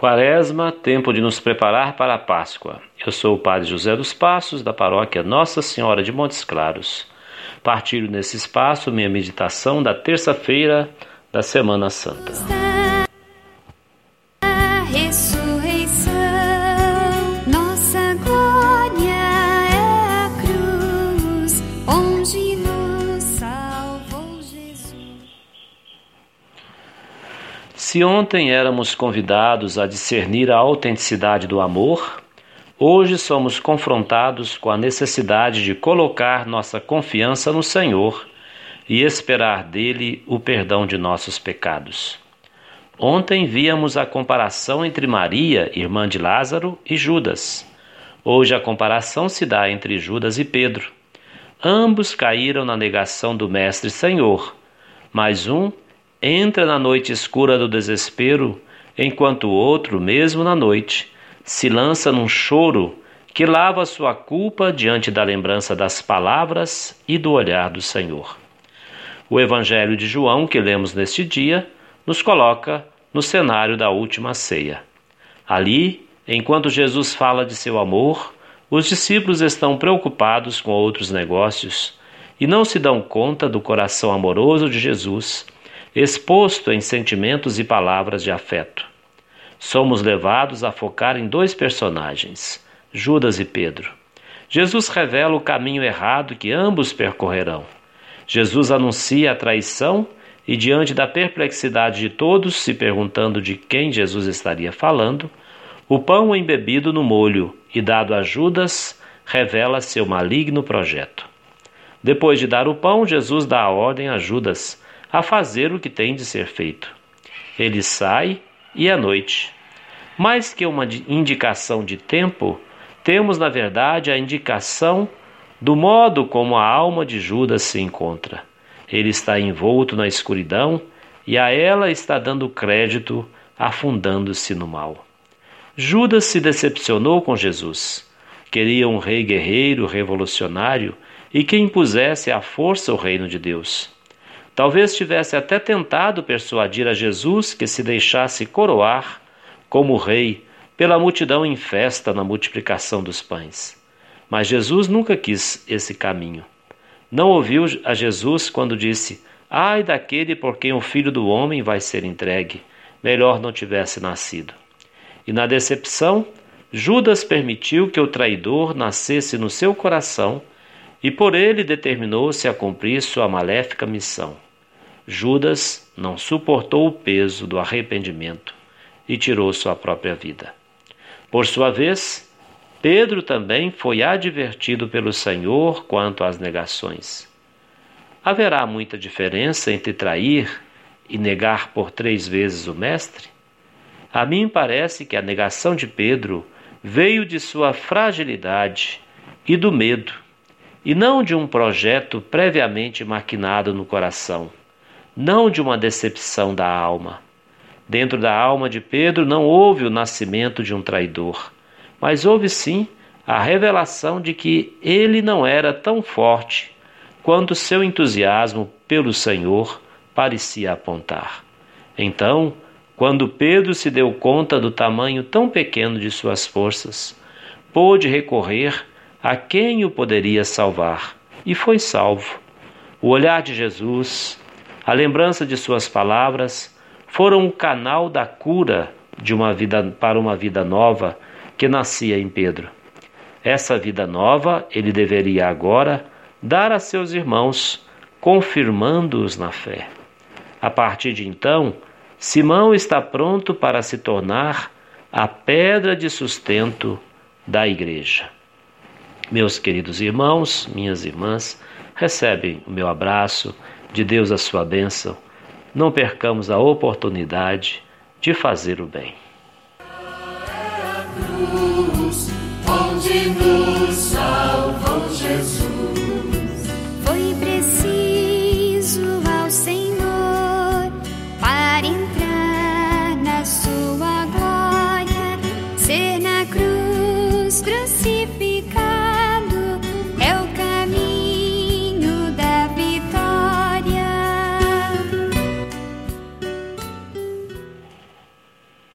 Quaresma, tempo de nos preparar para a Páscoa. Eu sou o Padre José dos Passos, da paróquia Nossa Senhora de Montes Claros. Partilho nesse espaço minha meditação da terça-feira da Semana Santa. Se ontem éramos convidados a discernir a autenticidade do amor, hoje somos confrontados com a necessidade de colocar nossa confiança no Senhor e esperar dele o perdão de nossos pecados. Ontem víamos a comparação entre Maria, irmã de Lázaro, e Judas. Hoje a comparação se dá entre Judas e Pedro. Ambos caíram na negação do Mestre Senhor, mas um entra na noite escura do desespero, enquanto o outro, mesmo na noite, se lança num choro que lava sua culpa diante da lembrança das palavras e do olhar do Senhor. O Evangelho de João, que lemos neste dia, nos coloca no cenário da última ceia. Ali, enquanto Jesus fala de seu amor, os discípulos estão preocupados com outros negócios e não se dão conta do coração amoroso de Jesus exposto em sentimentos e palavras de afeto. Somos levados a focar em dois personagens, Judas e Pedro. Jesus revela o caminho errado que ambos percorrerão. Jesus anuncia a traição e, diante da perplexidade de todos, se perguntando de quem Jesus estaria falando, o pão embebido no molho e dado a Judas revela seu maligno projeto. Depois de dar o pão, Jesus dá a ordem a Judas a fazer o que tem de ser feito. Ele sai e à noite. Mais que uma indicação de tempo, temos na verdade a indicação do modo como a alma de Judas se encontra. Ele está envolto na escuridão e a ela está dando crédito, afundando-se no mal. Judas se decepcionou com Jesus. Queria um rei guerreiro, revolucionário e que impusesse à força o reino de Deus. Talvez tivesse até tentado persuadir a Jesus que se deixasse coroar como rei pela multidão em festa na multiplicação dos pães. Mas Jesus nunca quis esse caminho. Não ouviu a Jesus quando disse: Ai daquele por quem o filho do homem vai ser entregue, melhor não tivesse nascido. E na decepção, Judas permitiu que o traidor nascesse no seu coração e por ele determinou-se a cumprir sua maléfica missão. Judas não suportou o peso do arrependimento e tirou sua própria vida. Por sua vez, Pedro também foi advertido pelo Senhor quanto às negações. Haverá muita diferença entre trair e negar por três vezes o Mestre? A mim parece que a negação de Pedro veio de sua fragilidade e do medo, e não de um projeto previamente maquinado no coração não de uma decepção da alma. Dentro da alma de Pedro não houve o nascimento de um traidor, mas houve sim a revelação de que ele não era tão forte quanto seu entusiasmo pelo Senhor parecia apontar. Então, quando Pedro se deu conta do tamanho tão pequeno de suas forças, pôde recorrer a quem o poderia salvar e foi salvo. O olhar de Jesus, a lembrança de suas palavras foram o canal da cura de uma vida para uma vida nova que nascia em Pedro. Essa vida nova ele deveria agora dar a seus irmãos, confirmando-os na fé. A partir de então, Simão está pronto para se tornar a pedra de sustento da igreja. Meus queridos irmãos, minhas irmãs, recebem o meu abraço de Deus a sua bênção, não percamos a oportunidade de fazer o bem. onde nos Jesus.